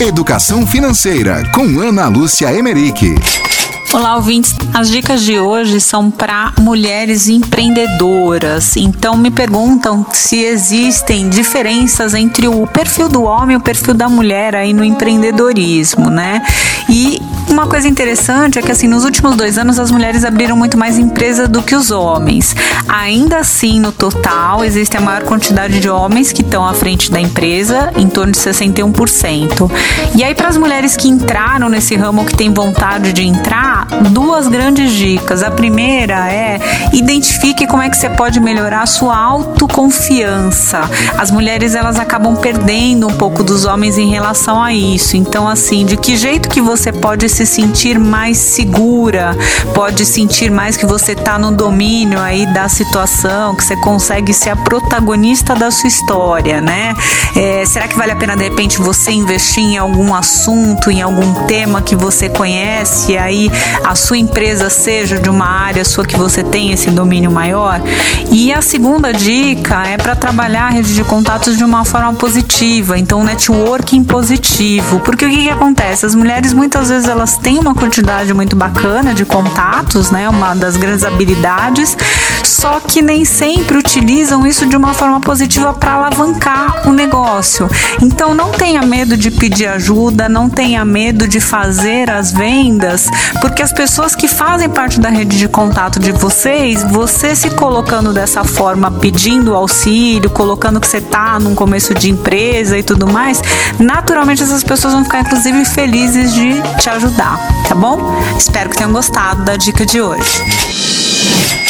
Educação Financeira com Ana Lúcia Emerick. Olá, ouvintes. As dicas de hoje são para mulheres empreendedoras. Então, me perguntam se existem diferenças entre o perfil do homem e o perfil da mulher aí no empreendedorismo, né? E uma coisa interessante é que, assim, nos últimos dois anos as mulheres abriram muito mais empresa do que os homens. Ainda assim, no total, existe a maior quantidade de homens que estão à frente da empresa, em torno de 61%. E aí, para as mulheres que entraram nesse ramo, que têm vontade de entrar, duas grandes dicas. A primeira é identifique como é que você pode melhorar a sua autoconfiança. As mulheres, elas acabam perdendo um pouco dos homens em relação a isso. Então, assim, de que jeito que você pode se sentir mais segura, pode sentir mais que você está no domínio aí da situação, que você consegue ser a protagonista da sua história, né? É, será que vale a pena de repente você investir em algum assunto, em algum tema que você conhece, e aí a sua empresa seja de uma área sua que você tem esse domínio maior? E a segunda dica é para trabalhar a rede de contatos de uma forma positiva, então networking positivo, porque o que, que acontece? As mulheres muitas vezes elas têm uma quantidade muito bacana de contatos, né? Uma das grandes habilidades, só que nem sempre utilizam isso de uma forma positiva para alavancar o negócio. Então não tenha medo de pedir ajuda, não tenha medo de fazer as vendas, porque as pessoas que fazem parte da rede de contato de vocês, você se colocando dessa forma, pedindo auxílio, colocando que você está num começo de empresa e tudo mais, naturalmente essas pessoas vão ficar inclusive felizes de te ajudar tá bom? Espero que tenham gostado da dica de hoje.